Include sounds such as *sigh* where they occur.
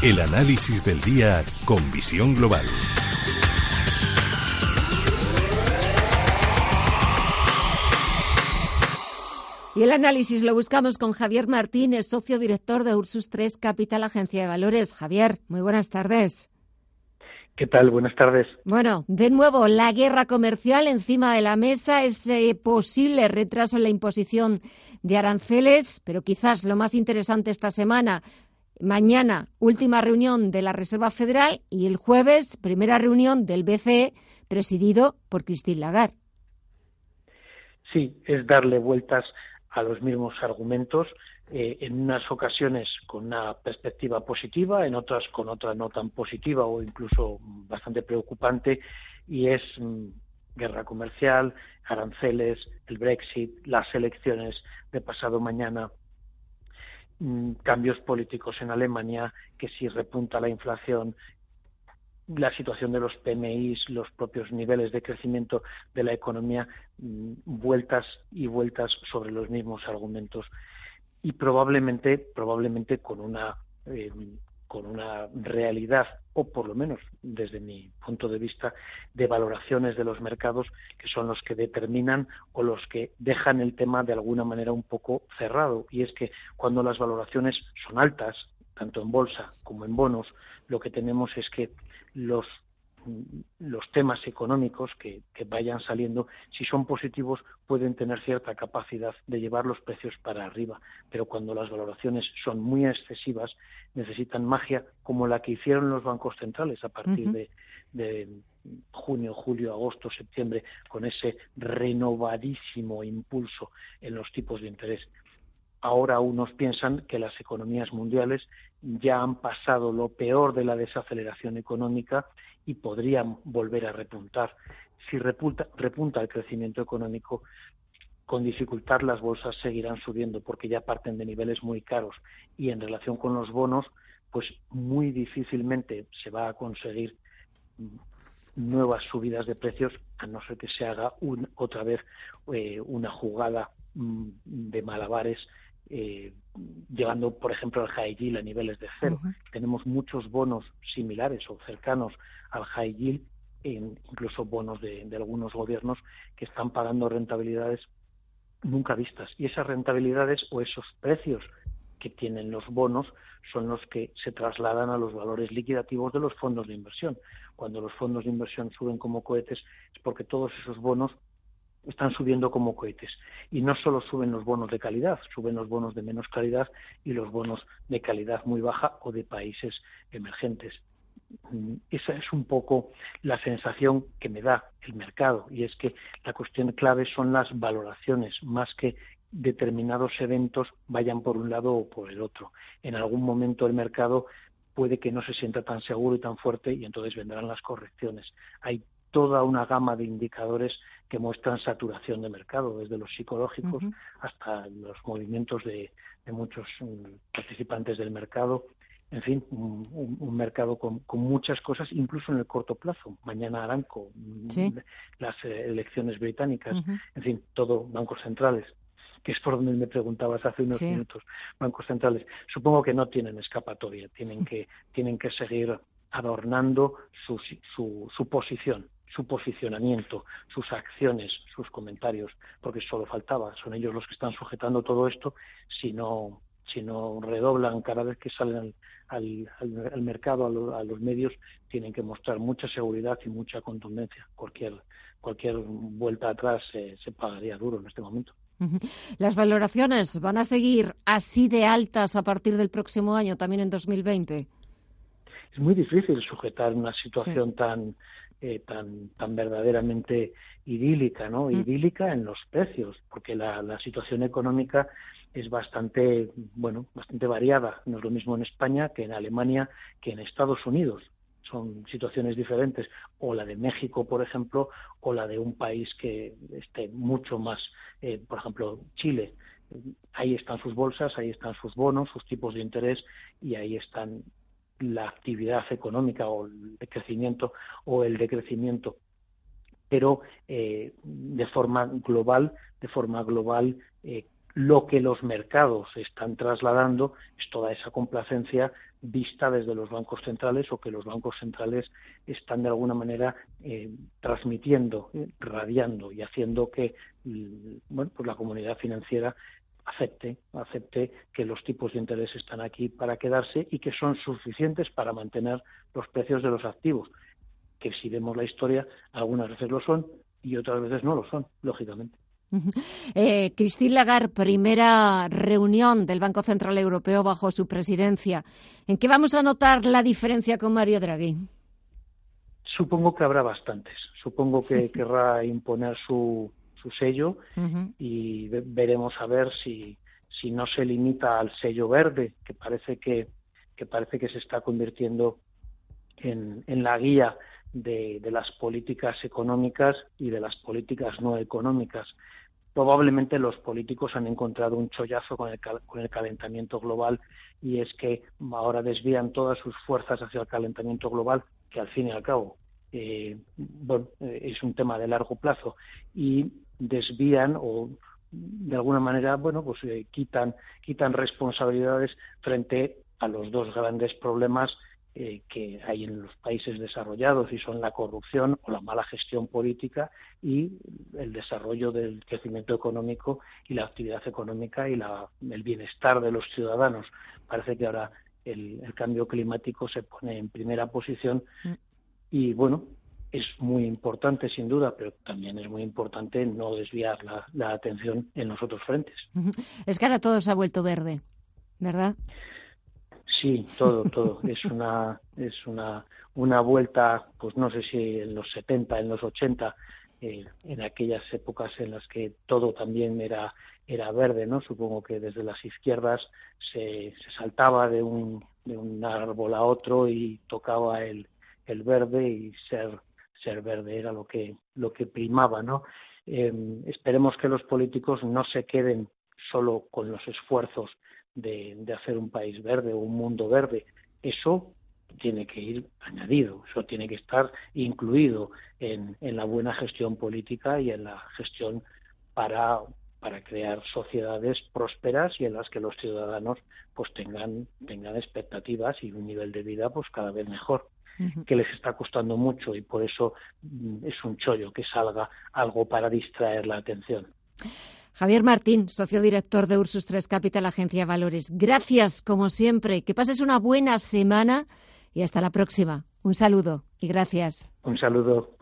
El análisis del día con visión global. Y el análisis lo buscamos con Javier Martínez, socio director de Ursus 3 Capital Agencia de Valores. Javier, muy buenas tardes. ¿Qué tal? Buenas tardes. Bueno, de nuevo, la guerra comercial encima de la mesa, ese posible retraso en la imposición de aranceles, pero quizás lo más interesante esta semana, mañana, última reunión de la Reserva Federal y el jueves, primera reunión del BCE, presidido por Christine Lagarde. Sí, es darle vueltas a los mismos argumentos, eh, en unas ocasiones con una perspectiva positiva, en otras con otra no tan positiva o incluso bastante preocupante, y es mm, guerra comercial, aranceles, el Brexit, las elecciones de pasado mañana, mm, cambios políticos en Alemania, que si repunta la inflación, la situación de los PMIs, los propios niveles de crecimiento de la economía, mm, vueltas y vueltas sobre los mismos argumentos. Y probablemente, probablemente con una eh, con una realidad, o por lo menos desde mi punto de vista, de valoraciones de los mercados que son los que determinan o los que dejan el tema de alguna manera un poco cerrado. Y es que cuando las valoraciones son altas, tanto en bolsa como en bonos, lo que tenemos es que los los temas económicos que, vayan saliendo, si son positivos, pueden tener cierta capacidad de llevar los precios para arriba. Pero cuando las valoraciones son muy excesivas, necesitan magia como la que hicieron los bancos centrales a partir de, de junio, julio, agosto, septiembre, con ese renovadísimo impulso en los tipos de interés. Ahora unos piensan que las economías mundiales ya han pasado lo peor de la desaceleración económica y podrían volver a repuntar. Si repunta, el crecimiento económico, con dificultad las bolsas seguirán subiendo porque ya parten de niveles muy caros y en relación con los bonos, pues muy difícilmente se va a conseguir nuevas subidas de precios a no ser que se haga otra vez eh, una jugada mm, de malabares eh, llevando, por ejemplo, al high yield a niveles de cero. Tenemos muchos bonos similares o cercanos al high yield, incluso bonos de, de, algunos gobiernos que están pagando rentabilidades nunca vistas. Y esas rentabilidades o esos precios que tienen los bonos son los que se trasladan a los valores liquidativos de los fondos de inversión. Cuando los fondos de inversión suben como cohetes es porque todos esos bonos están subiendo como cohetes. Y no solo suben los bonos de calidad, suben los bonos de menos calidad y los bonos de calidad muy baja o de países emergentes. Mm, esa es un poco la sensación que me da el mercado y es que la cuestión clave son las valoraciones más que determinados eventos vayan por un lado o por el otro. En algún momento el mercado puede que no se sienta tan seguro y tan fuerte y entonces vendrán las correcciones. Hay toda una gama de indicadores que muestran saturación de mercado, desde los psicológicos hasta los movimientos de, muchos mm, participantes del mercado. En fin, un, mercado con, muchas cosas, incluso en el corto plazo. Mañana Aranco, mm, las eh, elecciones británicas, en fin, todo bancos centrales que es por donde me preguntabas hace unos minutos, bancos centrales. Supongo que no tienen escapatoria, tienen que, tienen que seguir adornando su, su, su posición su posicionamiento, sus acciones, sus comentarios, porque solo faltaba, son ellos los que están sujetando todo esto, si no, si no redoblan cada vez que salen al, mercado, a, los medios, tienen que mostrar mucha seguridad y mucha contundencia. Cualquier, cualquier vuelta atrás se pagaría duro en este momento. ¿Las valoraciones van a seguir así de altas a partir del próximo año, también en 2020? Es muy difícil sujetar una situación tan eh, tan, tan verdaderamente idílica, ¿no? Mm. Idílica en los precios, porque la, la situación económica es bastante, bueno, bastante variada. No es lo mismo en España que en Alemania que en Estados Unidos. Son situaciones diferentes. O la de México, por ejemplo, o la de un país que esté mucho más, eh, por ejemplo, Chile. Ahí están sus bolsas, ahí están sus bonos, sus tipos de interés y ahí están la actividad económica o el crecimiento o el decrecimiento pero eh, de forma global de forma global eh, lo que los mercados están trasladando es toda esa complacencia vista desde los bancos centrales o que los bancos centrales están de alguna manera eh, transmitiendo, eh, radiando y haciendo que bueno, pues la comunidad financiera acepte, acepte que los tipos de interés están aquí para quedarse y que son suficientes para mantener los precios de los activos, que si vemos la historia, algunas veces lo son y otras veces no lo son, lógicamente. Eh, Christine Lagarde, primera reunión del Banco Central Europeo bajo su presidencia. ¿En qué vamos a notar la diferencia con Mario Draghi? Supongo que habrá bastantes. Supongo que querrá imponer su, su sello y veremos a ver si, si no se limita al sello verde, que parece que, que parece que se está convirtiendo en, en la guía de, de, las políticas económicas y de las políticas no económicas. Probablemente los políticos han encontrado un chollazo con el, con el calentamiento global y es que ahora desvían todas sus fuerzas hacia el calentamiento global, que al fin y al cabo eh, bueno, eh, es un tema de largo plazo y desvían o de alguna manera bueno pues eh, quitan quitan responsabilidades frente a los dos grandes problemas eh, que hay en los países desarrollados y son la corrupción o la mala gestión política y el desarrollo del crecimiento económico y la actividad económica y la, el bienestar de los ciudadanos. Parece que ahora el, cambio climático se pone en primera posición mm. Y bueno, es muy importante sin duda, pero también es muy importante no desviar la, atención en los otros frentes. Es que ahora todo se ha vuelto verde, ¿verdad? Sí, todo, todo. *laughs* es una, es una, una vuelta, pues no sé si en los 70, en los 80, eh, en aquellas épocas en las que todo también era, era verde, ¿no? Supongo que desde las izquierdas se, se saltaba de un, de un árbol a otro y tocaba el, el verde y ser ser verde era lo que, lo que primaba, ¿no? Eh, esperemos que los políticos no se queden solo con los esfuerzos de, de hacer un país verde o un mundo verde. Eso tiene que ir añadido, eso tiene que estar incluido en, en la buena gestión política y en la gestión para, para crear sociedades prósperas y en las que los ciudadanos pues tengan, tengan expectativas y un nivel de vida pues cada vez mejor que les está costando mucho y por eso mm, es un chollo que salga algo para distraer la atención. Javier Martín, socio director de Ursus 3 Capital, Agencia Valores. Gracias, como siempre. Que pases una buena semana y hasta la próxima. Un saludo y gracias. Un saludo.